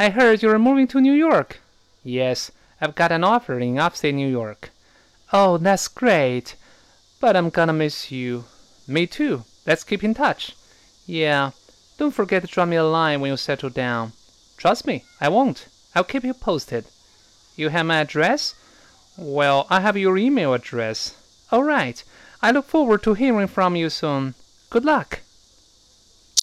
I heard you're moving to New York. Yes, I've got an offer in upstate New York. Oh, that's great. But I'm gonna miss you. Me too. Let's keep in touch. Yeah, don't forget to drop me a line when you settle down. Trust me, I won't. I'll keep you posted. You have my address? Well, I have your email address. All right. I look forward to hearing from you soon. Good luck.